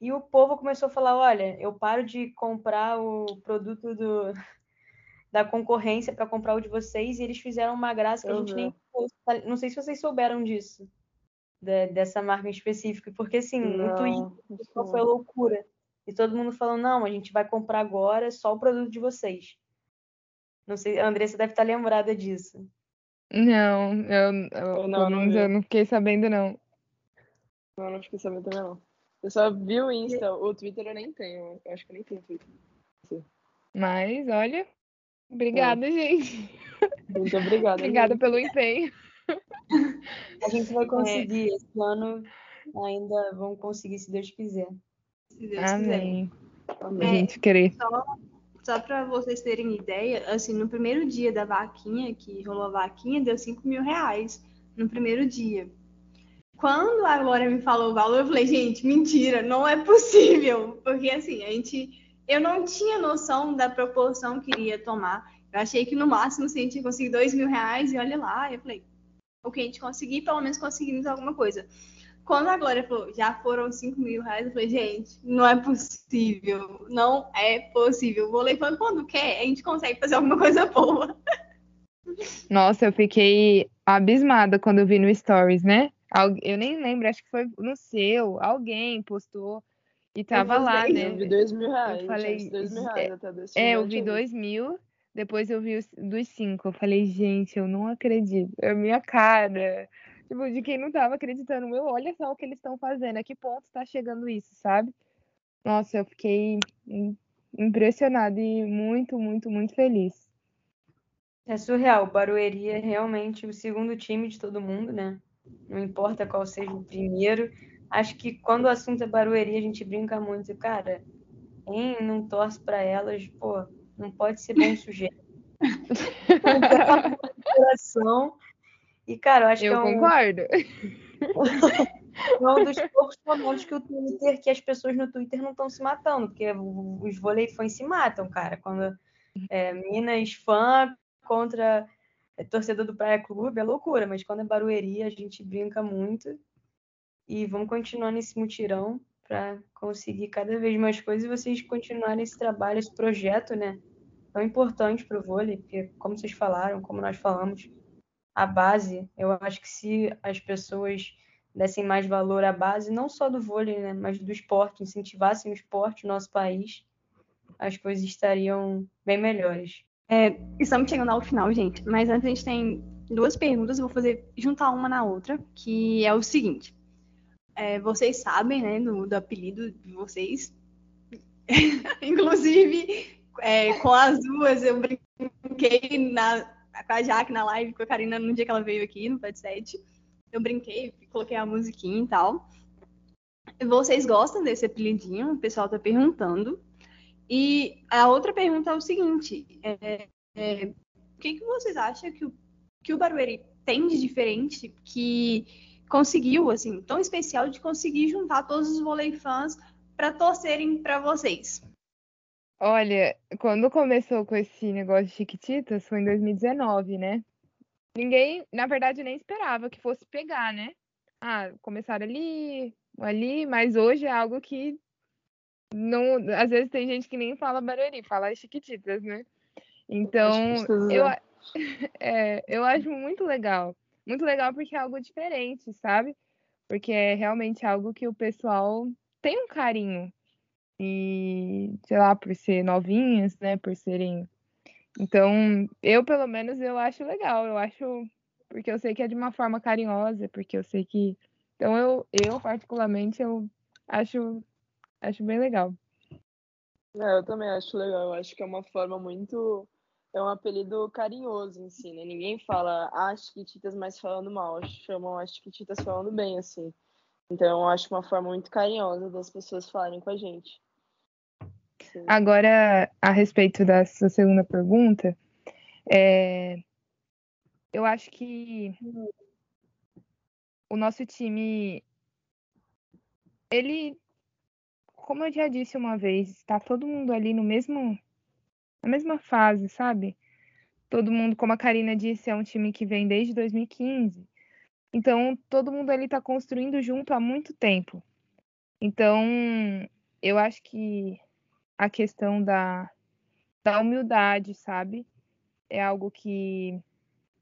S5: E o povo começou a falar: olha, eu paro de comprar o produto do, da concorrência para comprar o de vocês, e eles fizeram uma graça que eu a gente nem. Não sei se vocês souberam disso, de, dessa marca em específico, porque assim, não, no Twitter foi loucura. E todo mundo falando: não, a gente vai comprar agora só o produto de vocês. Não sei, a Andressa deve estar lembrada disso.
S4: Não, eu, eu, não, não, eu não fiquei sabendo, não.
S3: Não, não fiquei sabendo também, não. Eu só vi o Insta, o Twitter eu nem tenho. Eu acho que eu nem tenho Twitter. Sim.
S4: Mas, olha, obrigada, é. gente.
S3: Muito obrigada.
S4: obrigada gente. pelo empenho.
S5: A gente vai conseguir. É. Esse ano ainda vamos conseguir, se Deus quiser.
S2: Se Deus Amém.
S4: quiser. Amém. A gente querer.
S2: Só só para vocês terem ideia, assim, no primeiro dia da vaquinha, que rolou a vaquinha, deu 5 mil reais no primeiro dia. Quando a Glória me falou o valor, eu falei, gente, mentira, não é possível. Porque assim, a gente. Eu não tinha noção da proporção que iria tomar. Eu achei que no máximo assim, a gente conseguir 2 mil reais e olha lá. Eu falei, o que a gente conseguir, pelo menos conseguimos alguma coisa. Quando a Glória falou, já foram 5 mil reais, eu falei, gente, não é possível. Não é possível. Vou levando quando quer, a gente consegue fazer alguma coisa boa.
S4: Nossa, eu fiquei abismada quando eu vi no Stories, né? Eu nem lembro, acho que foi no seu, alguém postou e tava lá, né?
S3: Eu vi dois mil reais. Eu falei, dois mil reais até desse
S4: É, eu vi dois mil, depois eu vi os, dos cinco. Eu falei, gente, eu não acredito. É a minha cara. Tipo, de quem não tava acreditando, meu, olha só o que eles estão fazendo, a que ponto tá chegando isso, sabe? Nossa, eu fiquei impressionada e muito, muito, muito feliz.
S5: É surreal. O Barueri é realmente o segundo time de todo mundo, né? Não importa qual seja o primeiro, acho que quando o assunto é Barueri, a gente brinca muito. Cara, quem não torce para elas, pô, não pode ser bom sujeito. coração. E, cara, eu acho
S4: eu
S5: que é
S4: um... concordo.
S5: é um dos poucos momentos que o Twitter, que as pessoas no Twitter não estão se matando, porque os voleifões se matam, cara. Quando é, Minas fã contra é, torcedor do Praia Clube, é loucura, mas quando é Barueri, a gente brinca muito. E vamos continuar nesse mutirão para conseguir cada vez mais coisas e vocês continuarem esse trabalho, esse projeto, né? Tão importante para o vôlei, porque, como vocês falaram, como nós falamos, a base, eu acho que se as pessoas dessem mais valor à base, não só do vôlei, né, mas do esporte, incentivassem o esporte no nosso país, as coisas estariam bem melhores.
S2: É, estamos chegando ao final, gente, mas antes a gente tem duas perguntas, eu vou fazer juntar uma na outra, que é o seguinte. É, vocês sabem, né, do, do apelido de vocês. Inclusive, é, com as duas, eu brinquei na, com a Jaque na live, com a Karina no dia que ela veio aqui no 7. Eu brinquei, coloquei a musiquinha e tal. Vocês gostam desse apelidinho? O pessoal tá perguntando. E a outra pergunta é o seguinte: é, é, o que, que vocês acham que o, que o Barueri tem de diferente que conseguiu, assim, tão especial de conseguir juntar todos os vôlei fãs para torcerem para vocês?
S4: Olha, quando começou com esse negócio de Chiquititas, foi em 2019, né? Ninguém, na verdade, nem esperava que fosse pegar, né? Ah, começaram ali, ali, mas hoje é algo que não, às vezes tem gente que nem fala Barueri, fala Chiquititas, né? Então, eu, é. é, eu acho muito legal. Muito legal porque é algo diferente, sabe? Porque é realmente algo que o pessoal tem um carinho. E, sei lá, por ser novinhas, né? Por serem. Então, eu, pelo menos, eu acho legal. Eu acho. Porque eu sei que é de uma forma carinhosa, porque eu sei que. Então, eu, eu particularmente, eu acho, acho bem legal.
S3: É, eu também acho legal. Eu acho que é uma forma muito. É um apelido carinhoso em si, né? Ninguém fala as Chiquititas mais falando mal. Chamam as Chiquititas falando bem, assim. Então, eu acho uma forma muito carinhosa das pessoas falarem com a gente.
S4: Agora, a respeito da sua segunda pergunta, é, eu acho que o nosso time, ele, como eu já disse uma vez, está todo mundo ali no mesmo, na mesma fase, sabe? Todo mundo, como a Karina disse, é um time que vem desde 2015. Então, todo mundo ali está construindo junto há muito tempo. Então, eu acho que a questão da, da humildade, sabe? É algo que,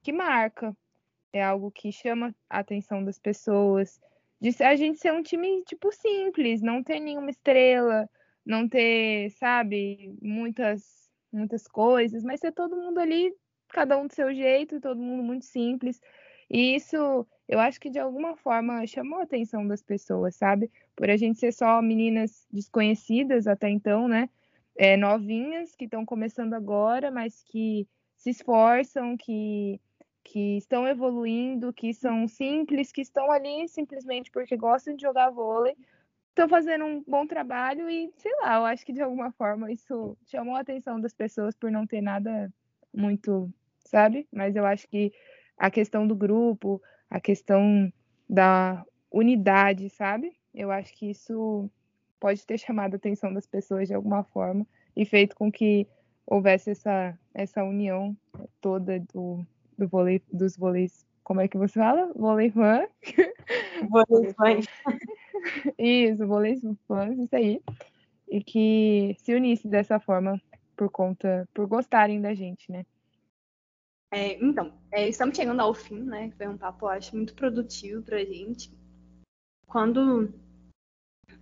S4: que marca, é algo que chama a atenção das pessoas. De a gente ser um time, tipo, simples, não ter nenhuma estrela, não ter, sabe, muitas, muitas coisas, mas ser todo mundo ali, cada um do seu jeito, todo mundo muito simples. E isso, eu acho que de alguma forma chamou a atenção das pessoas, sabe? Por a gente ser só meninas desconhecidas até então, né? É, novinhas que estão começando agora, mas que se esforçam, que, que estão evoluindo, que são simples, que estão ali simplesmente porque gostam de jogar vôlei, estão fazendo um bom trabalho e, sei lá, eu acho que de alguma forma isso chamou a atenção das pessoas por não ter nada muito, sabe? Mas eu acho que a questão do grupo, a questão da unidade, sabe? Eu acho que isso pode ter chamado a atenção das pessoas de alguma forma e feito com que houvesse essa, essa união toda do, do vôlei, dos vôleis. Como é que você fala? Vôlei fã?
S5: Vôlei fãs.
S4: isso, vôlei fãs, isso aí. E que se unisse dessa forma por conta, por gostarem da gente, né?
S2: É, então, é, estamos chegando ao fim, né? Foi um papo, acho, muito produtivo pra gente. Quando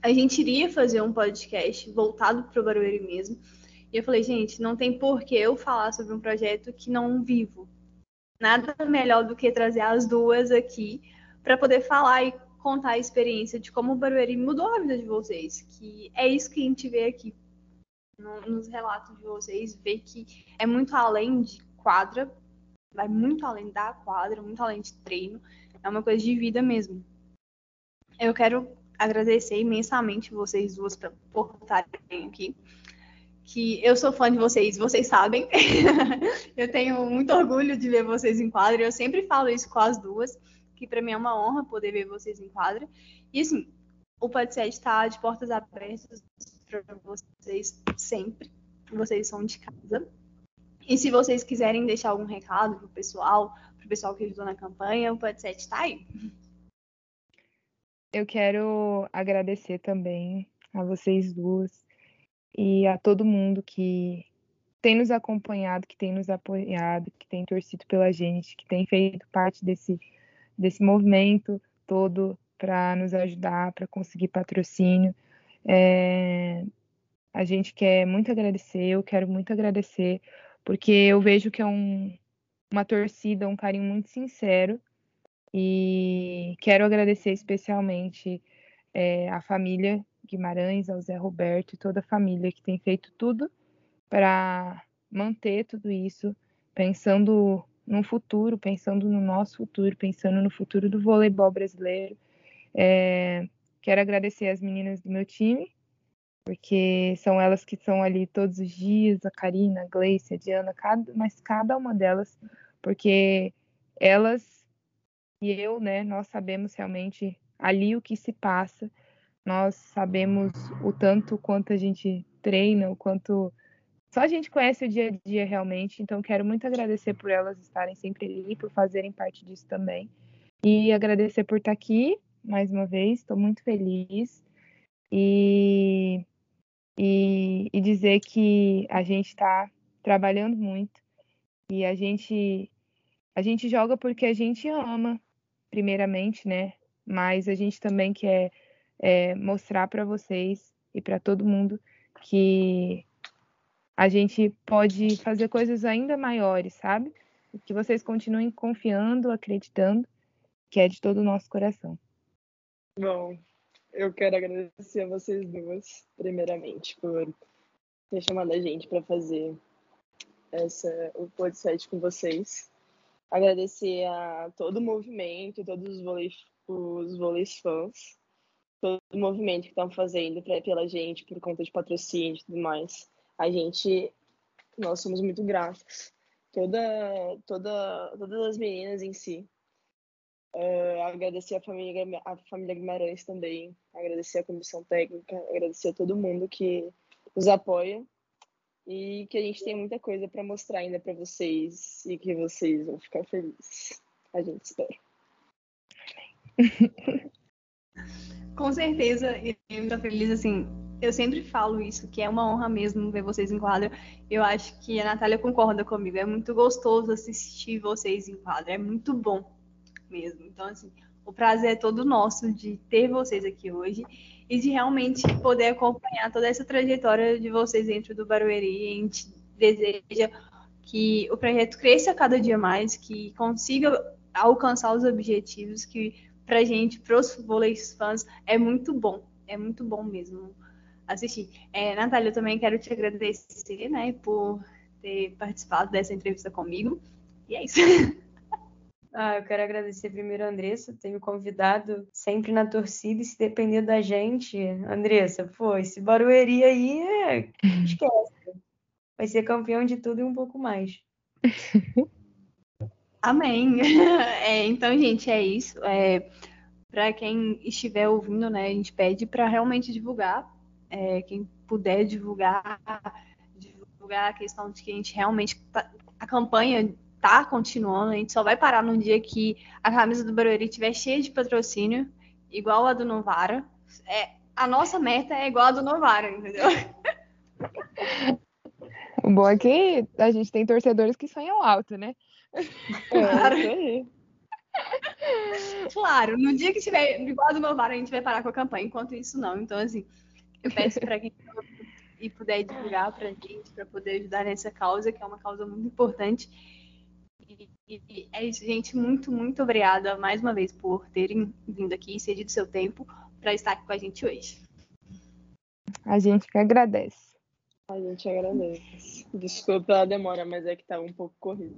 S2: a gente iria fazer um podcast voltado pro Barueri mesmo, e eu falei, gente, não tem por que eu falar sobre um projeto que não vivo. Nada melhor do que trazer as duas aqui para poder falar e contar a experiência de como o Barueri mudou a vida de vocês. Que é isso que a gente vê aqui nos relatos de vocês, vê que é muito além de quadra, vai muito além da quadra, muito além de treino, é uma coisa de vida mesmo. Eu quero agradecer imensamente vocês duas por estarem aqui. Que eu sou fã de vocês, vocês sabem. eu tenho muito orgulho de ver vocês em quadra. Eu sempre falo isso com as duas, que para mim é uma honra poder ver vocês em quadra. E assim, o podcast está de portas abertas para vocês sempre. Vocês são de casa. E se vocês quiserem deixar algum recado pro pessoal, pro pessoal que ajudou na campanha, o podcast está aí.
S4: Eu quero agradecer também a vocês duas e a todo mundo que tem nos acompanhado, que tem nos apoiado, que tem torcido pela gente, que tem feito parte desse, desse movimento todo para nos ajudar, para conseguir patrocínio. É, a gente quer muito agradecer, eu quero muito agradecer, porque eu vejo que é um, uma torcida, um carinho muito sincero e quero agradecer especialmente é, a família Guimarães, ao Zé Roberto e toda a família que tem feito tudo para manter tudo isso, pensando no futuro, pensando no nosso futuro, pensando no futuro do voleibol brasileiro. É, quero agradecer as meninas do meu time, porque são elas que estão ali todos os dias, a Karina, a Gleice, a Diana, cada, mas cada uma delas, porque elas e eu, né, nós sabemos realmente ali o que se passa, nós sabemos o tanto quanto a gente treina, o quanto só a gente conhece o dia a dia realmente, então quero muito agradecer por elas estarem sempre ali, por fazerem parte disso também. E agradecer por estar aqui mais uma vez, estou muito feliz. E, e, e dizer que a gente está trabalhando muito e a gente a gente joga porque a gente ama primeiramente, né? Mas a gente também quer é, mostrar para vocês e para todo mundo que a gente pode fazer coisas ainda maiores, sabe? Que vocês continuem confiando, acreditando, que é de todo o nosso coração.
S3: Bom, eu quero agradecer a vocês duas, primeiramente, por ter chamado a gente para fazer essa, o podcast com vocês agradecer a todo o movimento, todos os vôleis, os vôleis fãs, todo o movimento que estão fazendo pra, pela gente, por conta de patrocínio e tudo mais. A gente, nós somos muito gratos. Toda, toda, todas as meninas em si. Uh, agradecer a família, a família Guimarães também, agradecer a comissão técnica, agradecer a todo mundo que nos apoia e que a gente tem muita coisa para mostrar ainda para vocês e que vocês vão ficar felizes. A gente espera.
S2: Com certeza, eu estou feliz assim. Eu sempre falo isso, que é uma honra mesmo ver vocês em quadra. Eu acho que a Natália concorda comigo. É muito gostoso assistir vocês em quadra. É muito bom mesmo. Então, assim, o prazer é todo nosso de ter vocês aqui hoje e de realmente poder acompanhar toda essa trajetória de vocês dentro do Barueri. A gente deseja que o projeto cresça cada dia mais, que consiga alcançar os objetivos que pra gente, pros vôleis fãs, é muito bom. É muito bom mesmo assistir. É, Natália, eu também quero te agradecer, né, por ter participado dessa entrevista comigo. E é isso.
S5: Ah, eu quero agradecer primeiro a Andressa, tenho convidado sempre na torcida, e se depender da gente, Andressa, pô, esse Barueri aí, é... esquece. Vai ser campeão de tudo e um pouco mais.
S2: Amém. É, então, gente, é isso. É, para quem estiver ouvindo, né, a gente pede para realmente divulgar. É, quem puder divulgar, divulgar a questão de que a gente realmente tá, a campanha tá continuando. A gente só vai parar num dia que a camisa do Barueri estiver cheia de patrocínio, igual a do Novara. É, a nossa meta é igual a do Novara, entendeu?
S4: O bom é que a gente tem torcedores que sonham alto, né?
S2: Claro. É, claro, no dia que tiver igual a do Novara, a gente vai parar com a campanha. Enquanto isso, não. Então, assim, eu peço para quem e puder divulgar para a gente, para poder ajudar nessa causa, que é uma causa muito importante. E é isso, gente. Muito, muito obrigada mais uma vez por terem vindo aqui e cedido seu tempo para estar aqui com a gente hoje.
S4: A gente que agradece.
S3: A gente agradece. Desculpa a demora, mas é que tá um pouco corrido.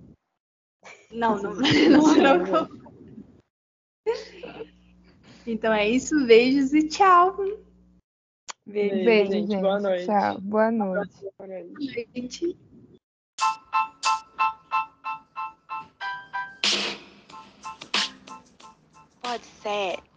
S2: Não, não, não se preocupe. Então é isso, beijos e tchau.
S3: Beijo,
S4: Beijo,
S3: gente.
S4: gente.
S3: Boa noite.
S4: Tchau. Boa noite.
S3: Boa noite.
S1: Pode ser.